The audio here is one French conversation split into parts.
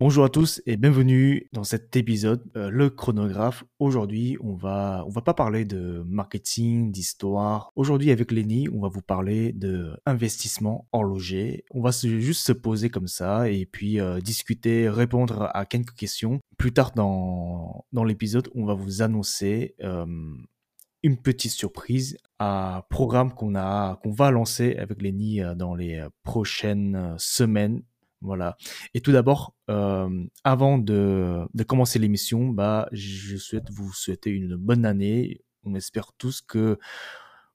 Bonjour à tous et bienvenue dans cet épisode, euh, le chronographe. Aujourd'hui, on va, on va pas parler de marketing, d'histoire. Aujourd'hui, avec Lenny, on va vous parler de investissement horloger. On va juste se poser comme ça et puis euh, discuter, répondre à quelques questions. Plus tard dans, dans l'épisode, on va vous annoncer euh, une petite surprise, un programme qu'on a, qu'on va lancer avec Lenny dans les prochaines semaines voilà. Et tout d'abord, euh, avant de, commencer l'émission, bah, je souhaite vous souhaiter une bonne année. On espère tous que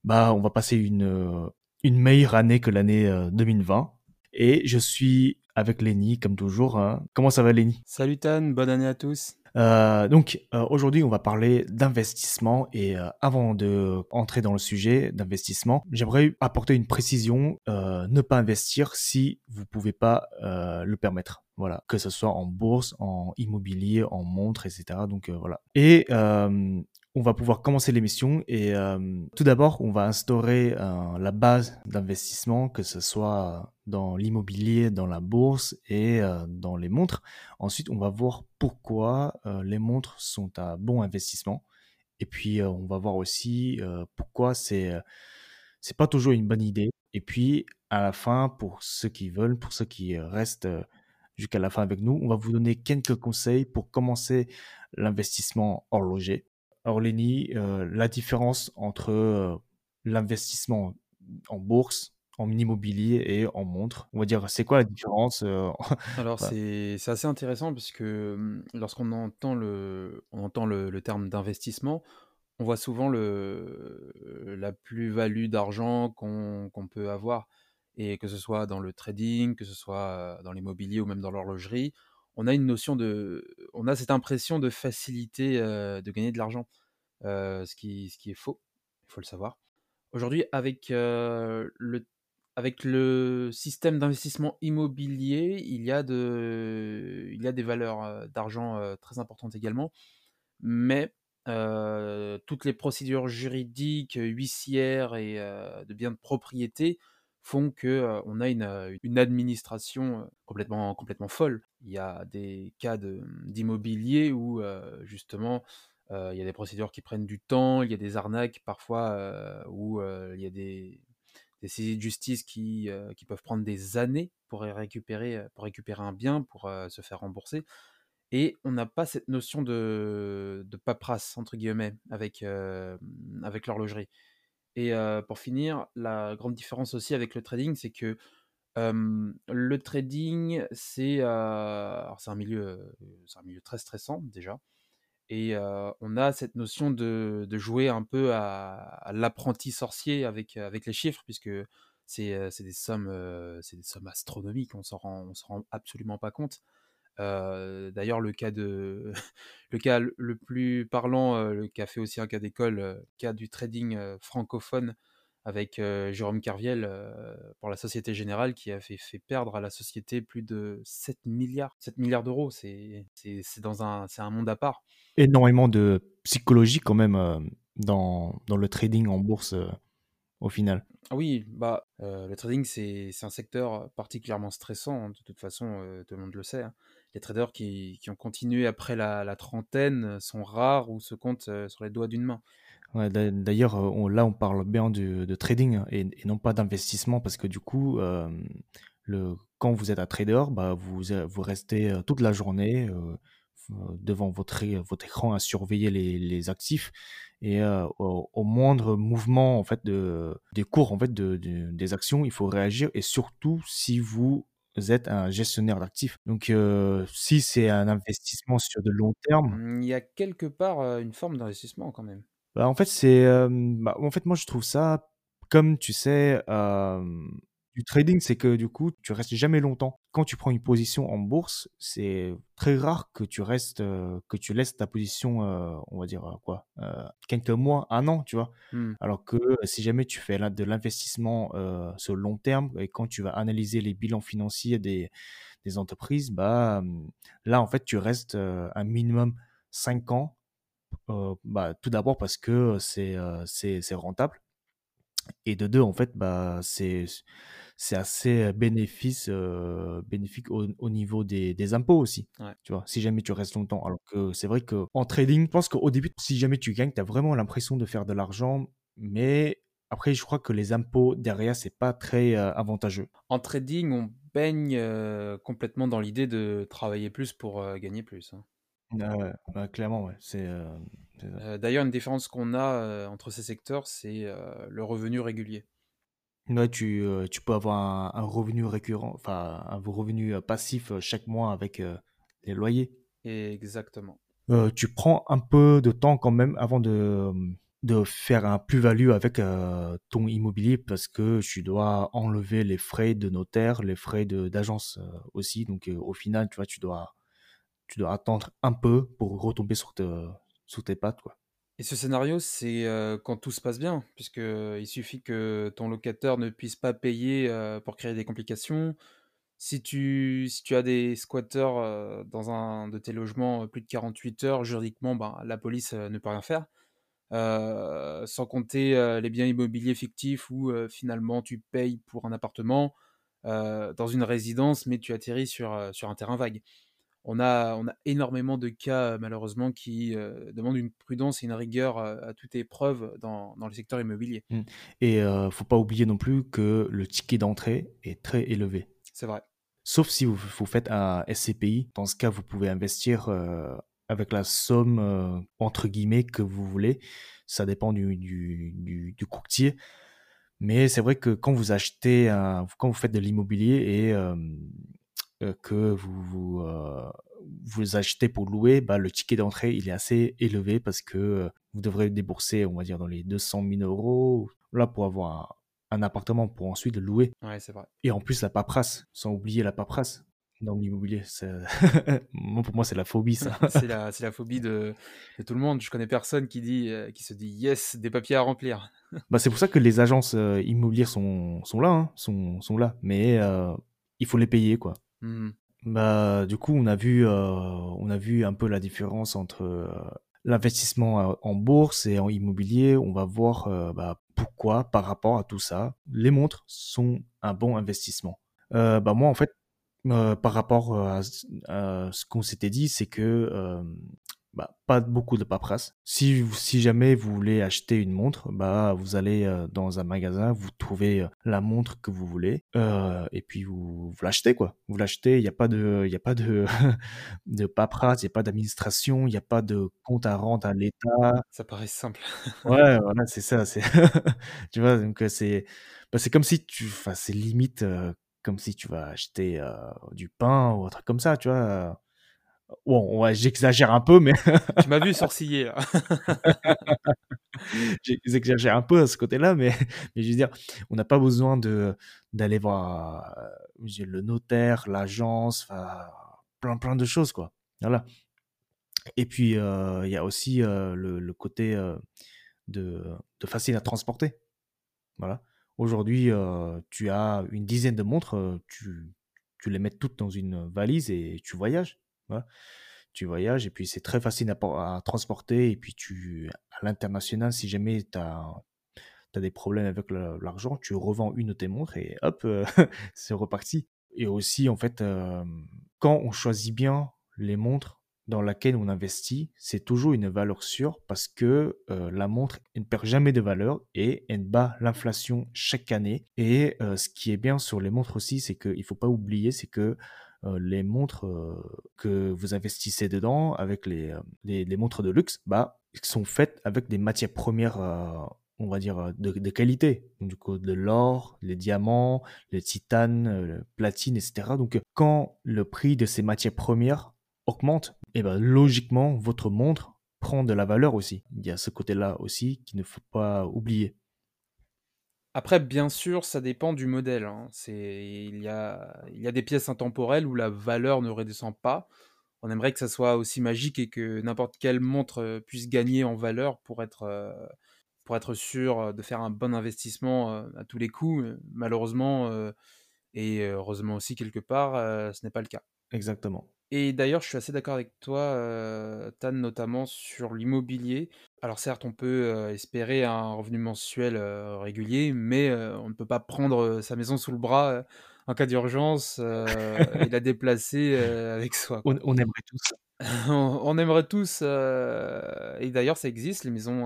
bah, on va passer une, une meilleure année que l'année 2020. Euh, Et je suis avec Lenny, comme toujours. Hein. Comment ça va, Lenny? Salut Tan, bonne année à tous. Euh, donc euh, aujourd'hui, on va parler d'investissement et euh, avant de entrer dans le sujet d'investissement, j'aimerais apporter une précision ne pas investir si vous pouvez pas le permettre. Voilà, que ce soit en bourse, en immobilier, en montre, etc. Donc voilà. Et on va pouvoir commencer l'émission et euh, tout d'abord, on va instaurer euh, la base d'investissement, que ce soit dans l'immobilier, dans la bourse et euh, dans les montres. Ensuite, on va voir pourquoi les montres sont un bon investissement. Et puis, on va voir aussi pourquoi c'est c'est pas toujours une bonne idée. Et puis, à la fin, pour ceux qui veulent, pour ceux qui restent jusqu'à la fin avec nous, on va vous donner quelques conseils pour commencer l'investissement horloger. Alors Lenny, euh, la différence entre euh, l'investissement en bourse, en immobilier et en montre, on va dire, c'est quoi la différence euh, Alors c'est assez intéressant parce que hum, lorsqu'on entend le, on entend le, terme d'investissement, on voit souvent le, la plus-value d'argent qu'on peut avoir. Et que ce soit dans le trading, que ce soit dans l'immobilier ou même dans l'horlogerie, on a une notion de, on a cette impression de facilité de gagner de l'argent, ce, qui, ce qui est faux, il faut le savoir. Aujourd'hui, avec le avec le système d'investissement immobilier, il y a, de, il y a des valeurs d'argent très importantes également, mais toutes les procédures juridiques, huissières et de biens de propriété font que on a une, une, administration complètement, complètement folle. Il y a des cas d'immobilier où justement il y a des procédures qui prennent du temps, il y a des arnaques parfois où il y a des, des saisies de justice qui, qui peuvent prendre des années pour récupérer, pour récupérer un bien, pour se faire rembourser. Et on n'a pas cette notion de, de paperasse, entre guillemets, avec, avec l'horlogerie. Et pour finir, la grande différence aussi avec le trading, c'est que le trading, c'est un, milieu, un milieu très stressant déjà. Et on a cette notion de, de jouer un peu à, l'apprenti sorcier avec, avec les chiffres, puisque c'est des, sommes, des sommes astronomiques, on ne s'en rend absolument pas compte. D'ailleurs, le cas de le cas le plus parlant, le a fait aussi un cas d'école, cas du trading francophone avec Jérôme Carviel pour la Société Générale, qui a fait, fait, perdre à la société plus de 7 milliards, 7 milliards d'euros. C'est dans un, un monde à part. Énormément de psychologie quand même dans, dans, le trading en bourse au final. Ah oui, bah, le trading, c'est un secteur particulièrement stressant. Hein, de toute façon, tout le monde le sait. Hein les traders qui, ont continué après la, trentaine sont rares ou se comptent euh, sur les doigts d'une main. D'ailleurs, euh, là, on parle bien de, trading et, non pas d'investissement parce que du coup, euh, quand vous êtes un trader, bah, vous, vous restez toute la journée devant votre, votre écran à surveiller les, actifs et au, moindre mouvement en fait de, des cours en fait de, des actions, il faut réagir et surtout si vous êtes un gestionnaire d'actifs. Donc, si c'est un investissement sur de long terme. Mmh, il y a quelque part une forme d'investissement quand même. Bah, en fait, c'est. Bah, en fait, moi, je trouve ça comme, tu sais, du trading, c'est que du coup, tu restes jamais longtemps. Quand tu prends une position en bourse, c'est très rare que tu restes, euh, que tu laisses ta position, euh, on va dire euh, quoi, quelques mois, un an, tu vois. Mmh. Alors que si jamais tu fais de l'investissement sur le long terme et quand tu vas analyser les bilans financiers des, des entreprises, bah hum, là en fait tu restes un minimum 5 ans. bah, tout d'abord parce que c'est c'est rentable et de deux en fait bah c'est c'est assez bénéfice, bénéfique au, au niveau des, des, impôts aussi. Tu vois, si jamais tu restes longtemps. Alors que c'est vrai qu'en trading, je pense qu'au début, si jamais tu gagnes, tu as vraiment l'impression de faire de l'argent, mais après, je crois que les impôts derrière, c'est pas très avantageux. En trading, on baigne complètement dans l'idée de travailler plus pour gagner plus. Hein. Ouais, clairement, ouais. C'est, D'ailleurs, une différence qu'on a entre ces secteurs, c'est le revenu régulier. Ouais, tu, tu peux avoir un, revenu récurrent, enfin un revenu passif chaque mois avec les loyers. Exactement. tu prends un peu de temps quand même avant de, de faire un plus-value avec ton immobilier parce que tu dois enlever les frais de notaire, les frais de, d'agence aussi. Donc au final, tu vois, tu dois tu dois attendre un peu pour retomber sur, tes pattes. Quoi. Et ce scénario, c'est quand tout se passe bien, puisqu'il suffit que ton locataire ne puisse pas payer pour créer des complications. Si tu, si tu as des squatteurs dans un de tes logements plus de 48 heures, juridiquement, ben, la police ne peut rien faire. sans compter les biens immobiliers fictifs où finalement tu payes pour un appartement dans une résidence, mais tu atterris sur, sur un terrain vague on a, on a énormément de cas, malheureusement, qui euh, demandent une prudence et une rigueur euh, à toute épreuve dans, dans le secteur immobilier. Mmh. Et ne euh, faut pas oublier non plus que le ticket d'entrée est très élevé. C'est vrai. Sauf si vous, vous, faites un SCPI. Dans ce cas, vous pouvez investir avec la somme, entre guillemets, que vous voulez. Ça dépend du, du, du, courtier. Mais c'est vrai que quand vous achetez, quand vous faites de l'immobilier et euh, que vous vous, euh, vous achetez pour louer, bah, le ticket d'entrée il est assez élevé parce que euh, vous devrez débourser, on va dire, dans les 200 000 euros là pour avoir un, appartement pour ensuite le louer. Ouais, c'est vrai. Et en plus la paperasse, sans oublier la paperasse dans l'immobilier. pour moi, c'est la phobie, ça. c'est la, la, phobie de, de, tout le monde. Je connais personne qui, dit, qui se dit yes, des papiers à remplir. bah, c'est pour ça que les agences immobilières sont, sont là, hein, sont, sont là. Mais il faut les payer, quoi. Mmh. Bah, du coup, on a vu, euh, on a vu un peu la différence entre euh, l'investissement euh, en bourse et en immobilier. On va voir bah, pourquoi, par rapport à tout ça, les montres sont un bon investissement. bah, moi, en fait, par rapport à, ce qu'on s'était dit, c'est que bah, pas beaucoup de paperasse. Si, si jamais vous voulez acheter une montre, bah, vous allez euh, dans un magasin, vous trouvez euh, la montre que vous voulez, euh, et puis vous, vous l'achetez, quoi. Vous l'achetez, il n'y a pas de, il a pas de, de paperasse, il n'y a pas d'administration, il n'y a pas de compte à rente à l'État. Ça paraît simple. ouais, voilà, c'est ça. C'est tu vois, donc c'est, bah, c'est comme si tu, enfin, c'est limite comme si tu vas acheter du pain ou un truc comme ça, tu vois Bon, ouais, j'exagère un peu, mais. tu m'as vu sourciller, là. j'exagère un peu à ce côté-là, mais, mais je veux dire, on n'a pas besoin de, d'aller voir euh, le notaire, l'agence, plein, plein de choses, quoi. Voilà. Et puis, euh, il y a aussi euh, le, le, côté de, de, facile à transporter. Voilà. Aujourd'hui, tu as une dizaine de montres, tu, tu les mets toutes dans une valise et tu voyages. Tu voyages et puis c'est très facile à, transporter. Et puis tu, à l'international, si jamais tu as, des problèmes avec l'argent, tu revends une de tes montres et hop, euh, c'est reparti. Et aussi, en fait, euh, quand on choisit bien les montres dans laquelle on investit, c'est toujours une valeur sûre parce que euh, la montre ne perd jamais de valeur et elle bat l'inflation chaque année. Et ce qui est bien sur les montres aussi, c'est qu'il ne faut pas oublier, c'est que euh, les montres euh, que vous investissez dedans, avec euh, les, les, montres de luxe, bah, sont faites avec des matières premières on va dire, de, de, qualité. du coup, de l'or, les diamants, le titane, le platine, etc. Donc, quand le prix de ces matières premières augmente, et eh ben, logiquement, votre montre prend de la valeur aussi. Il y a ce côté-là aussi qu'il ne faut pas oublier. Après, bien sûr, ça dépend du modèle, hein. C'est il y a il y a des pièces intemporelles où la valeur ne redescend pas. On aimerait que ça soit aussi magique et que n'importe quelle montre, heu, puisse gagner en valeur pour être, heu, pour être sûr, heu, de faire un bon investissement, à tous les coups. Heu, malheureusement, heu et heureusement aussi quelque part, ce n'est pas le cas. Exactement. Et d'ailleurs, je suis assez d'accord avec toi, heu, Tan, notamment sur l'immobilier. Alors certes, on peut, heu, espérer un revenu mensuel, heu, régulier, mais on ne peut pas prendre, sa maison sous le bras, en cas d'urgence, et la déplacer, avec soi, On aimerait tous. On on aimerait tous, et d'ailleurs ça existe les maisons,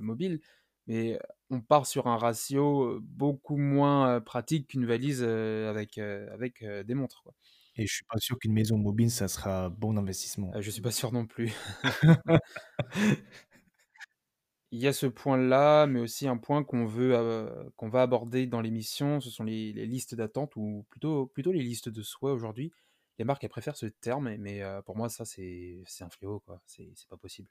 mobiles, mais on part sur un ratio, beaucoup moins, pratique qu'une valise, avec, avec, des montres, quoi. Et je suis pas sûr qu'une maison mobile, ça sera bon investissement. Heu, je suis pas sûr non plus. Il y a ce point-là, mais aussi un point qu'on veut, heu, qu'on va aborder dans l'émission, ce sont les les listes d'attente ou plutôt plutôt les listes de souhaits aujourd'hui. Les marques, elles préfèrent ce terme, mais heu, pour moi ça c'est un fléau, quoi, c'est pas possible.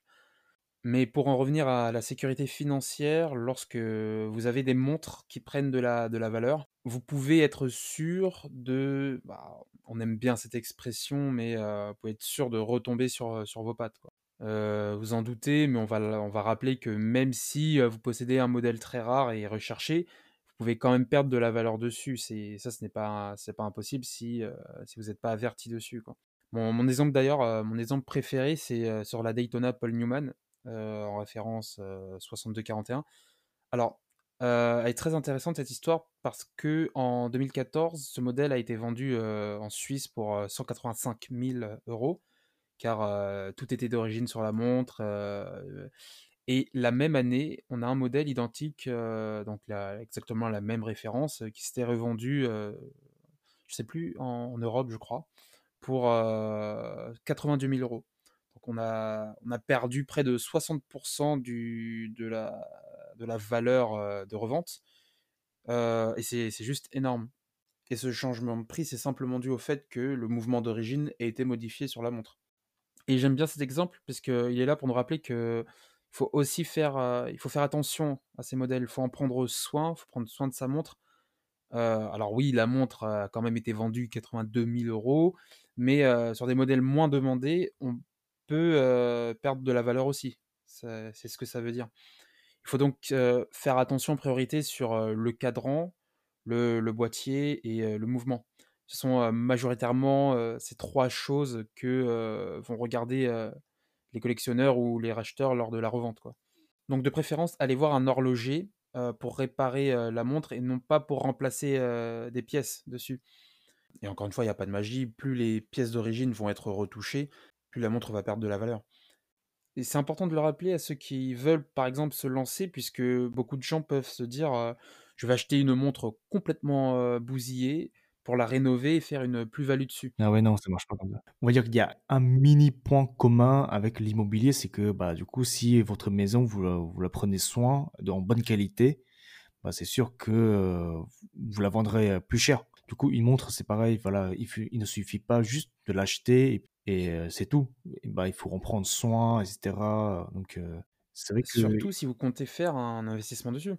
Mais pour en revenir à la sécurité financière, lorsque vous avez des montres qui prennent de la de la valeur, vous pouvez être sûr de bah, on aime bien cette expression, mais heu, vous pouvez être sûr de retomber sur, heu, sur vos pattes. Heu, vous en doutez, mais on va on va rappeler que même si, vous possédez un modèle très rare et recherché, vous pouvez quand même perdre de la valeur dessus. Ça, ce n'est pas pas impossible si, si vous n'êtes pas averti dessus, quoi. Mon exemple d'ailleurs, mon exemple préféré, c'est, sur la Daytona Paul Newman, en référence, heu, 6241. Alors, heu, elle est très intéressante cette histoire parce qu'en 2014, ce modèle a été vendu, en Suisse pour, heu, 185 000 €, car, heu, tout était d'origine sur la montre, et la même année, on a un modèle identique, donc exactement la même référence, qui s'était revendu, heu, je sais plus, en en Europe, je crois, pour, heu, 92 000 €. On a a perdu près de 60 du de la valeur, heu, de revente, heu et c'est juste énorme et ce changement de prix, c'est simplement dû au fait que le mouvement d'origine ait été modifié sur la montre et j'aime bien cet exemple parce qu'il est là pour nous rappeler qu'il faut aussi faut faire attention à ces modèles. Il faut en prendre soin, il faut prendre soin de sa montre. Alors oui, la montre a quand même été vendue 82 000 €, mais heu, sur des modèles moins demandés, on peut, perdre de la valeur aussi. C'est ce que ça veut dire. Il faut donc, faire attention en priorité sur, le cadran, le boîtier et le mouvement. Ce sont, majoritairement, ces 3 choses que, vont regarder, les collectionneurs ou les racheteurs lors de la revente. Donc de préférence, allez voir un horloger, pour réparer, la montre et non pas pour remplacer, des pièces dessus. Et encore une fois, il y a pas de magie, plus les pièces d'origine vont être retouchées, plus la montre va perdre de la valeur. Et c'est important de le rappeler à ceux qui veulent, par exemple, se lancer puisque beaucoup de gens peuvent se dire, heu: «Je vais acheter une montre complètement, heu, bousillée pour la rénover et faire une plus-value dessus». Ah ouais, non, ça marche pas comme ça. On va dire qu'il y a un mini point commun avec l'immobilier, c'est que, bah, du coup, si votre maison, vous la vous la prenez soin, de en bonne qualité, bah, c'est sûr que, heu, vous la vendrez, plus cher. Du coup, une montre, c'est pareil, voilà, il ne suffit pas juste de l'acheter et et c'est tout. Et bah, il faut en prendre soin et cetera, donc c'est vrai que Surtout si vous comptez faire un investissement dessus.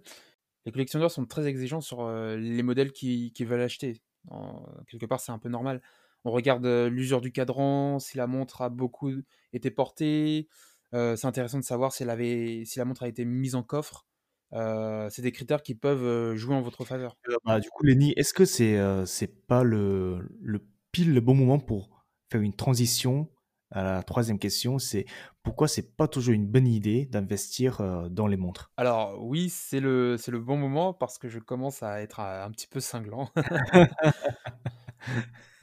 Les collectionneurs sont très exigeants sur, les modèles qu'ils qu'ils veulent acheter. En quelque part, c'est un peu normal. On regarde, l'usure du cadran, si la montre a beaucoup été portée, c'est intéressant de savoir si elle avait si la montre a été mise en coffre. C'est des critères qui peuvent, jouer en votre faveur. Bah, du coup, Lenny, est-ce que c'est, c'est pas le le pile le bon moment pour faire une transition à la troisième question? C'est pourquoi c'est pas toujours une bonne idée d'investir, heu, dans les montres? Alors oui, c'est le c'est le bon moment parce que je commence à être, heu, un petit peu cinglant.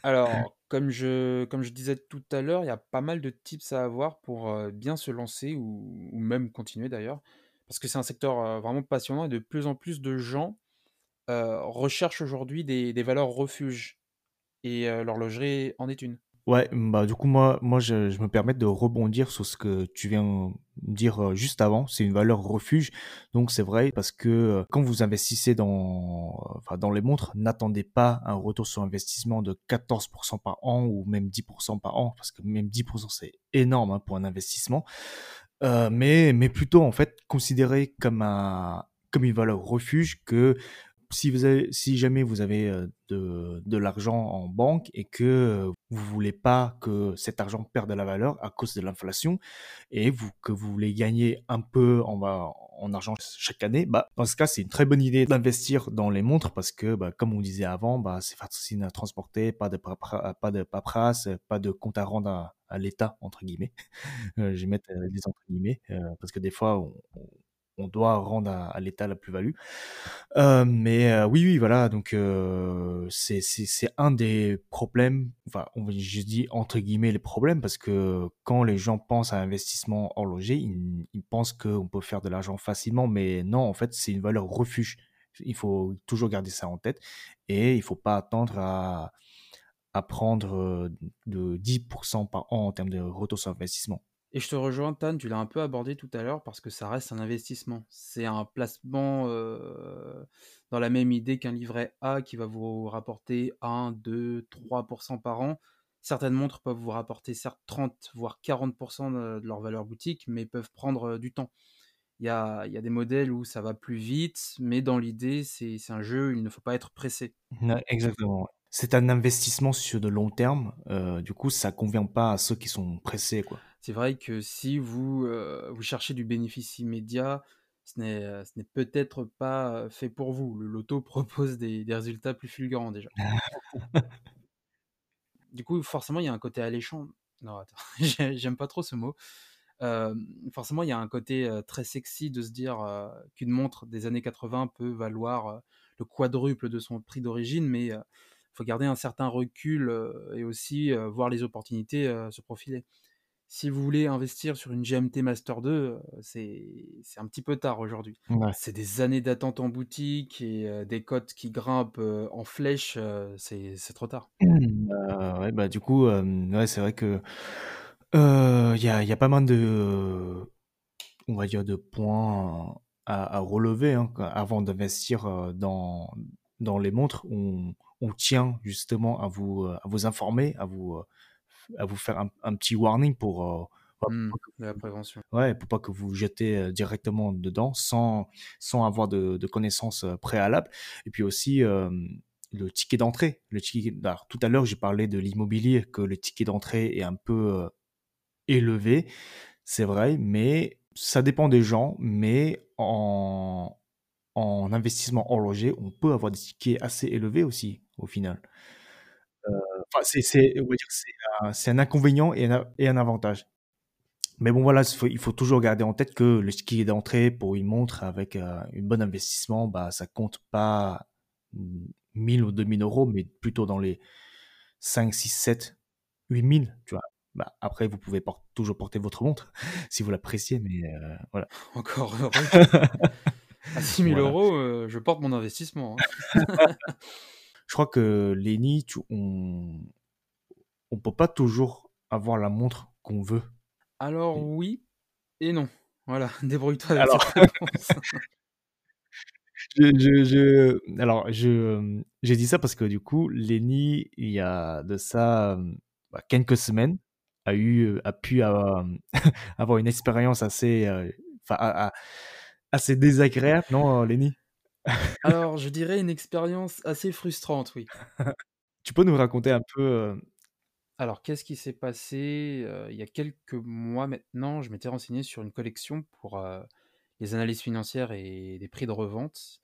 Alors, comme je comme je disais tout à l'heure, il y a pas mal de tips à avoir pour, heu, bien se lancer ou même continuer d'ailleurs. Parce que c'est un secteur, vraiment passionnant et de plus en plus de gens, recherchent aujourd'hui des des valeurs refuges et heu, l'horlogerie en est une. Ouais, mmh, bah, du coup, moi moi, je me permets de rebondir sur ce que tu viens dire, heu, juste avant. C'est une valeur refuge. Donc c'est vrai parce que, heu, quand vous investissez dans, enfin, dans les montres, n'attendez pas un retour sur investissement de 14% par an ou même 10% par an, parce que même 10% c'est énorme, hein, pour un investissement. Mais mais plutôt, en fait, considérez comme un comme une valeur refuge que si, vous avez, si jamais vous avez euh, de, de l'argent en banque et que vous voulez pas que cet argent perde de la valeur à cause de l'inflation et vous, que vous voulez gagner un peu en, en argent chaque année, bah, dans ce cas, c'est une très bonne idée d'investir dans les montres parce que, bah, comme on disait avant, bah, c'est facile à transporter, pas de, pas de paperasse, pas de compte à rendre à, l'État, entre guillemets. Je vais mettre euh, les entre guillemets, euh, parce que des fois, on, on doit rendre à, l'État la plus-value. Euh, mais euh, oui, oui, voilà. Donc euh, c'est un des problèmes. Enfin, on, je dis entre guillemets les problèmes parce que quand les gens pensent à investissement horloger, ils, ils pensent qu'on peut faire de l'argent facilement, mais non, en fait, c'est une valeur refuge. Il faut toujours garder ça en tête et il faut pas attendre à à prendre de 10% par an en termes de retour sur investissement. Et je te rejoins, Tan, tu l'as un peu abordé tout à l'heure parce que ça reste un investissement. C'est un placement euh, dans la même idée qu'un livret A qui va vous rapporter 1, 2, 3% par an. Certaines montres peuvent vous rapporter certes 30, voire 40% de leur valeur boutique, mais peuvent prendre euh, du temps. Il y a, y a, des modèles où ça va plus vite, mais dans l'idée, c'est un jeu, il ne faut pas être pressé. exactement. C'est un investissement sur de long terme. Euh, du coup, ça convient pas à ceux qui sont pressés, quoi. C'est vrai que si vous, euh, vous cherchez du bénéfice immédiat, ce n'est, euh, ce n'est peut-être pas fait pour vous. Le loto propose des, des résultats plus fulgurants déjà. du coup, forcément, il y a un côté alléchant. Non, attends, j'aime pas trop ce mot. Euh, forcément, il y a un côté très sexy de se dire qu'une montre des années 80 peut valoir le quadruple de son prix d'origine, mais faut garder un certain recul et aussi voir les opportunités se profiler si vous voulez investir sur une GMT Master 2, euh, c'est un petit peu tard aujourd'hui. C'est des années d'attente en boutique et des cotes qui grimpent en flèche, c'est trop tard. Mmh, bah, ouais, bah, du coup, ouais, c'est vrai que il y a, y, a, pas mal de, on va dire, de points à, relever hein, avant d'investir dans, dans les montres. On, on tient justement à vous, à vous informer, à vous à vous faire un, petit warning pour, euh, mmh, la prévention. Ouais, pour pas que vous jetez euh, directement dedans sans, sans avoir de, de connaissances euh, préalables. Et puis aussi, le ticket d'entrée. Le ticket, tout à l'heure, j'ai parlé de l'immobilier, que le ticket d'entrée est un peu élevé. C'est vrai, mais ça dépend des gens. Mais en, en investissement horloger, on peut avoir des tickets assez élevés aussi, au final c'est, c'est, un, inconvénient et un, avantage. Mais bon, voilà, il faut, toujours garder en tête que le ski d'entrée pour une montre avec euh, un bon investissement, bah, ça compte pas 1000 ou 2000 euros, mais plutôt dans les 5, 6, 7, 8000, tu vois. Bah, après, vous pouvez toujours porter votre montre si vous l'appréciez, mais euh, voilà. Encore heureux. à 6000 euros, euh, je porte mon investissement. Hein. je crois que Lenny, on on peut pas toujours avoir la montre qu'on veut. Alors oui et non. Voilà, débrouille-toi avec Alors... cette je, alors, je, j'ai dit ça parce que du coup, Lenny, il y a de ça bah, quelques semaines, a eu, a pu avoir, avoir une expérience assez, euh, assez désagréable, non, Lenny? Alors, je dirais une expérience assez frustrante, oui. Tu peux nous raconter un peu, euh Alors, qu'est-ce qui s'est passé? il y a quelques mois maintenant, je m'étais renseigné sur une collection pour, les analyses financières et des prix de revente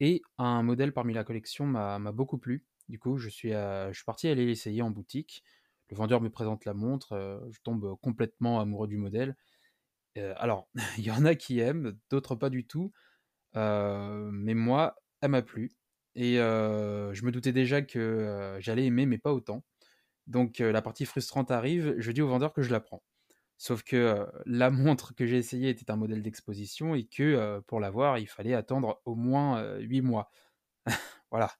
et un modèle parmi la collection m'a beaucoup plu. Du coup, je suis, je suis parti aller l'essayer en boutique. Le vendeur me présente la montre, je tombe complètement amoureux du modèle. Alors, il y en a qui aiment, d'autres pas du tout mais moi, elle m'a plu et je me doutais déjà que, j'allais aimer, mais pas autant. Donc la partie frustrante arrive, je dis au vendeur que je la prends. Sauf que, la montre que j'ai essayée était un modèle d'exposition et que, pour l'avoir, il fallait attendre au moins, 8 mois. Voilà.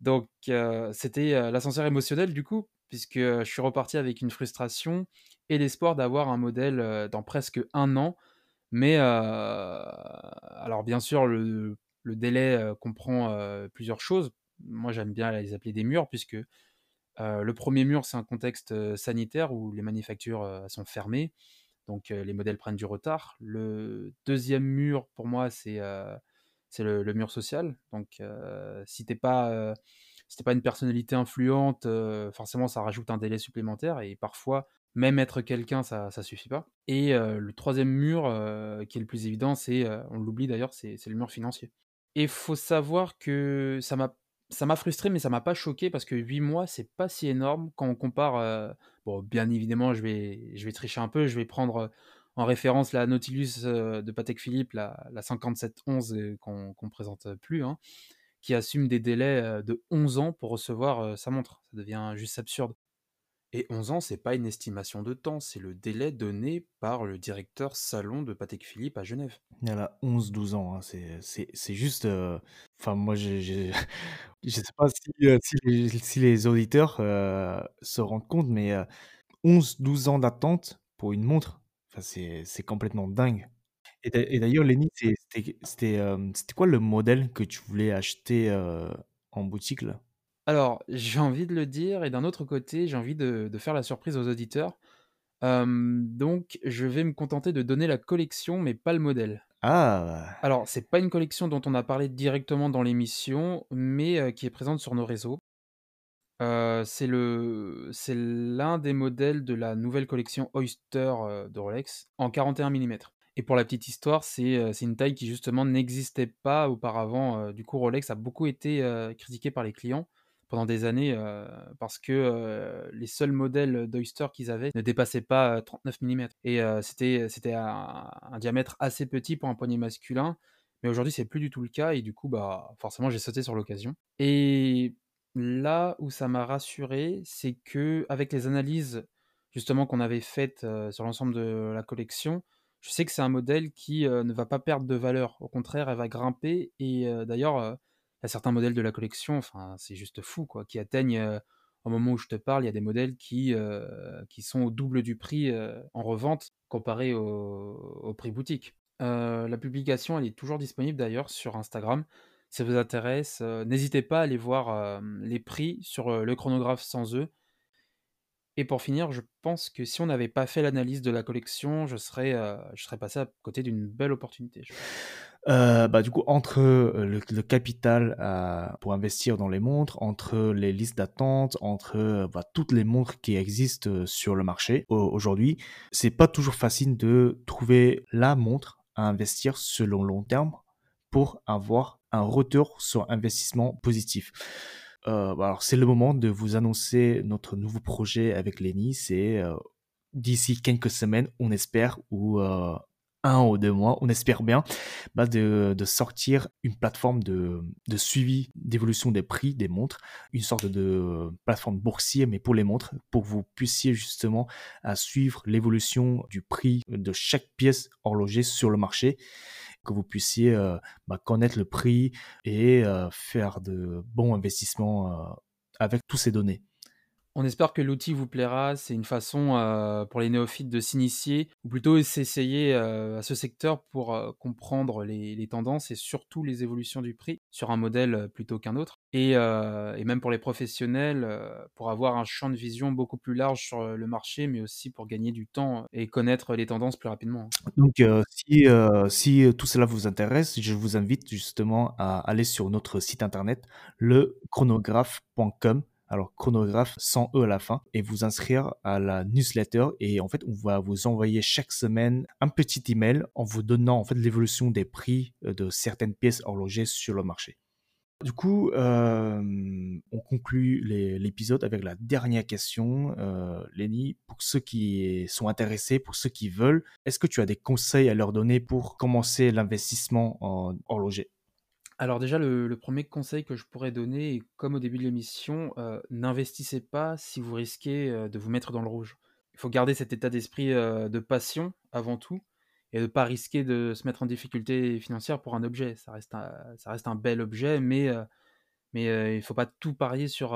Donc c'était, l'ascenseur émotionnel du coup, puisque, je suis reparti avec une frustration et l'espoir d'avoir un modèle, dans presque un an mais alors bien sûr, le, délai comprend plusieurs choses. Moi, j'aime bien les appeler des murs, puisque le premier mur, c'est un contexte sanitaire où les manufactures sont fermées, donc les modèles prennent du retard. Le deuxième mur, pour moi, c'est c'est le, mur social. Donc, si t'es pas, si pas une personnalité influente, forcément, ça rajoute un délai supplémentaire. Et parfois, même être quelqu'un, ça, ça suffit pas. Et le troisième mur, qui est le plus évident, c'est, on l'oublie d'ailleurs, c'est le mur financier. Et faut savoir que ça m'a ça m'a frustré, mais ça m'a pas choqué parce que 8 mois, c'est pas si énorme quand on compare. bon, bien évidemment, je vais, je vais tricher un peu, je vais prendre en référence la Nautilus de Patek Philippe, la, la 5711 qu'on ne présente plus, hein, qui assume des délais de 11 ans pour recevoir sa montre. Ça devient juste absurde. Et 11 ans, c'est pas une estimation de temps, c'est le délai donné par le directeur salon de Patek Philippe à Genève. Il a 11-12 ans, hein, c'est juste... Euh, enfin, moi, je ne sais pas si, euh, si, les, auditeurs euh, se rendent compte, mais 11-12 ans d'attente pour une montre, c'est complètement dingue. Et d'ailleurs, Lenny, c'était quoi le modèle que tu voulais acheter en boutique là? Alors, j'ai envie de le dire et d'un autre côté, j'ai envie de faire la surprise aux auditeurs. donc je vais me contenter de donner la collection, mais pas le modèle. Ah! Alors, c'est pas une collection dont on a parlé directement dans l'émission, mais qui est présente sur nos réseaux. c'est l'un des modèles de la nouvelle collection Oyster, de Rolex en 41 mm. Et pour la petite histoire, c'est, c'est une taille qui justement n'existait pas auparavant, du coup Rolex a beaucoup été, critiqué par les clients pendant des années parce que les seuls modèles d'Oyster qu'ils avaient ne dépassaient pas 39 mm. Et c'était, c'était un, diamètre assez petit pour un poignet masculin. Mais aujourd'hui, c'est plus du tout le cas. Et du coup, bah, forcément, j'ai sauté sur l'occasion. Et là où ça m'a rassuré, c'est que avec les analyses justement qu'on avait faites sur l'ensemble de la collection, je sais que c'est un modèle qui ne va pas perdre de valeur. Au contraire, elle va grimper. Et d'ailleurs, il y a certains modèles de la collection, enfin, c'est juste fou, quoi, qui atteignent, au moment où je te parle, il y a des modèles qui, qui sont au double du prix en revente comparé au, prix boutique. la publication, elle est toujours disponible d'ailleurs sur Instagram. Si ça vous intéresse, n'hésitez pas à aller voir les prix sur le chronographe sans eux. Et pour finir, je pense que si on n'avait pas fait l'analyse de la collection, je serais, je serais passé à côté d'une belle opportunité. Euh, bah, du coup, entre euh, le, capital euh, pour investir dans les montres, entre les listes d'attente, entre bah, toutes les montres qui existent sur le marché aujourd'hui, c'est pas toujours facile de trouver la montre à investir le long terme pour avoir un retour sur investissement positif. Bah, alors c'est le moment de vous annoncer notre nouveau projet avec Lenny. C'est d'ici quelques semaines, on espère, ou un ou deux mois, on espère bien, bah de, sortir une plateforme de, suivi d'évolution des prix des montres, une sorte de plateforme boursière, mais pour les montres, pour que vous puissiez justement suivre l'évolution du prix de chaque pièce horlogère sur le marché, que vous puissiez euh, bah, connaître le prix et euh, faire de bons investissements euh, avec tous ces données. On espère que l'outil vous plaira. C'est une façon euh, pour les néophytes de s'initier, ou plutôt s'essayer euh, à ce secteur pour euh, comprendre les, tendances et surtout les évolutions du prix sur un modèle plutôt qu'un autre. Et, même pour les professionnels, pour avoir un champ de vision beaucoup plus large sur le marché, mais aussi pour gagner du temps et connaître les tendances plus rapidement. Donc, si, si tout cela vous intéresse, je vous invite justement à aller sur notre site internet, lechronographe.com alors chronographe sans E à la fin, et vous inscrire à la newsletter. Et en fait, on va vous envoyer chaque semaine un petit email en vous donnant en fait l'évolution des prix euh, de certaines pièces horlogères sur le marché. Du coup, euh, on conclut l'épisode avec la dernière question. Euh, Lenny, pour ceux qui sont intéressés, pour ceux qui veulent, est-ce que tu as des conseils à leur donner pour commencer l'investissement en horloger? Alors déjà, le, premier conseil que je pourrais donner, comme au début de l'émission, euh, n'investissez pas si vous risquez euh, de vous mettre dans le rouge. Il faut garder cet état d'esprit euh, de passion avant tout et ne pas risquer de se mettre en difficulté financière pour un objet. Ça reste un, ça reste un bel objet, mais, mais il ne faut pas tout parier sur,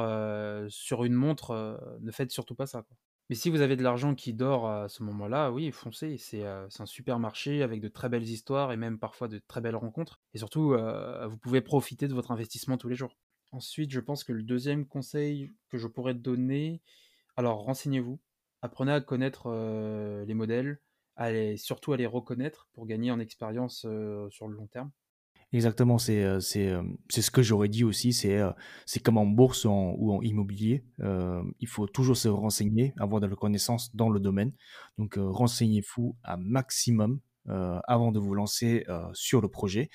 sur une montre. ne faites surtout pas ça. Mais si vous avez de l'argent qui dort à ce moment-là, oui, foncez. C'est un super marché avec de très belles histoires et même parfois de très belles rencontres. Et surtout, vous pouvez profiter de votre investissement tous les jours. Ensuite, je pense que le deuxième conseil que je pourrais donner, alors renseignez-vous, apprenez à connaître les modèles, surtout à les reconnaître pour gagner en expérience sur le long terme. Exactement, c'est euh, euh, c'est ce que j'aurais dit aussi. C'est euh, c'est comme en bourse ou en, immobilier. Il faut toujours se renseigner, avoir de la connaissance dans le domaine. Donc renseignez-vous un maximum avant de vous lancer sur le projet.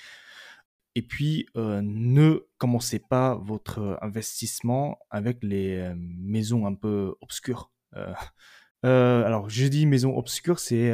Et puis ne commencez pas votre investissement avec les maisons un peu obscures. Alors je dis maisons obscures, c'est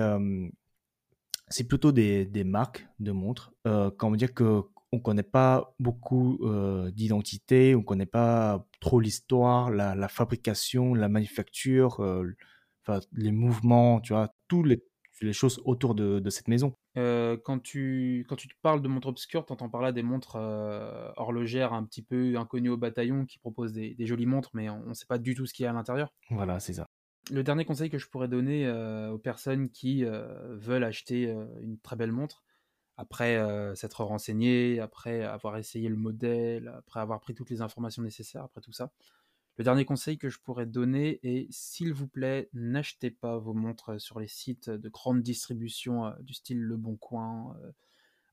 c'est plutôt des, des marques de montres. Euh, quand on veut dire que on connaît pas beaucoup euh, d'identité, on connaît pas trop l'histoire, la, la fabrication, la manufacture, euh, enfin les mouvements, tu vois, tous les, les choses autour de, de cette maison. Euh, quand, tu, quand tu te parles de montres obscures, tu entends par là des montres euh, horlogères un petit peu inconnues au bataillon qui proposent des, des jolies montres, mais on ne sait pas du tout ce qu'il y a à l'intérieur. Voilà, c'est ça. Le dernier conseil que je pourrais donner euh, aux personnes qui euh, veulent acheter euh, une très belle montre, après s'être renseigné, après avoir essayé le modèle, après avoir pris toutes les informations nécessaires, après tout ça, le dernier conseil que je pourrais donner est, s'il vous plaît, n'achetez pas vos montres sur les sites de grande distribution du style Le Bon Coin.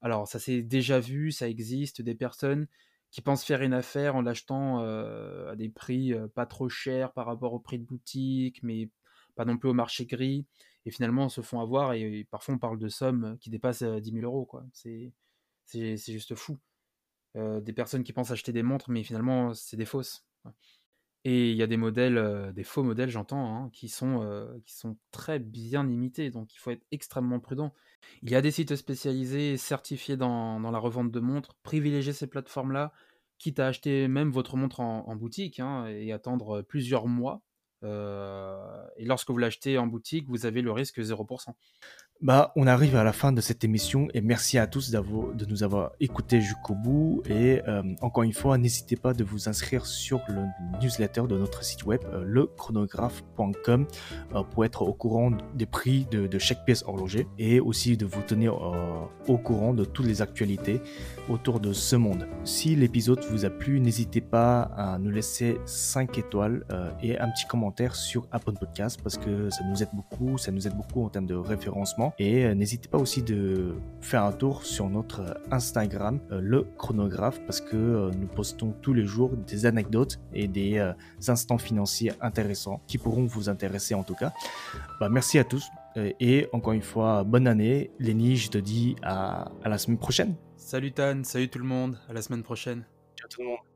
Alors, ça s'est déjà vu, ça existe, des personnes qui pensent faire une affaire en l'achetant à des prix pas trop chers par rapport au prix de boutique, mais pas non plus au marché gris, et finalement se font avoir, et, parfois on parle de sommes qui dépassent euh, 10 000 euros, quoi. C'est, c'est, juste fou. Des personnes qui pensent acheter des montres, mais finalement c'est des fausses. Et il y a des modèles, euh, des faux modèles, j'entends, hein, qui sont, euh, qui sont très bien imités, donc il faut être extrêmement prudent. Il y a des sites spécialisés certifiés dans, la revente de montres. Privilégiez ces plateformes-là, quitte à acheter même votre montre en, en boutique hein, et attendre plusieurs mois. Euh, et lorsque vous l'achetez en boutique, vous avez le risque 0%. Bah, on arrive à la fin de cette émission et merci à tous de nous avoir écoutés jusqu'au bout. Et euh, encore une fois, n'hésitez pas de vous inscrire sur le newsletter de notre site web, euh, lechronographe.com, euh, pour être au courant des prix de, de chaque pièce horloger et aussi de vous tenir euh, au courant de toutes les actualités autour de ce monde. Si l'épisode vous a plu, n'hésitez pas à nous laisser 5 étoiles euh, et un petit commentaire sur Apple Podcast parce que ça nous aide beaucoup, ça nous aide beaucoup en termes de référencement. Et euh, n'hésitez pas aussi de faire un tour sur notre euh, Instagram, euh, le chronographe, parce que euh, nous postons tous les jours des anecdotes et des euh, instants financiers intéressants qui pourront vous intéresser en tout cas. Bah, merci à tous euh, et encore une fois, bonne année. Lenny, je te dis à, à la semaine prochaine. Salut Tan, salut tout le monde, à la semaine prochaine. Ciao tout le monde.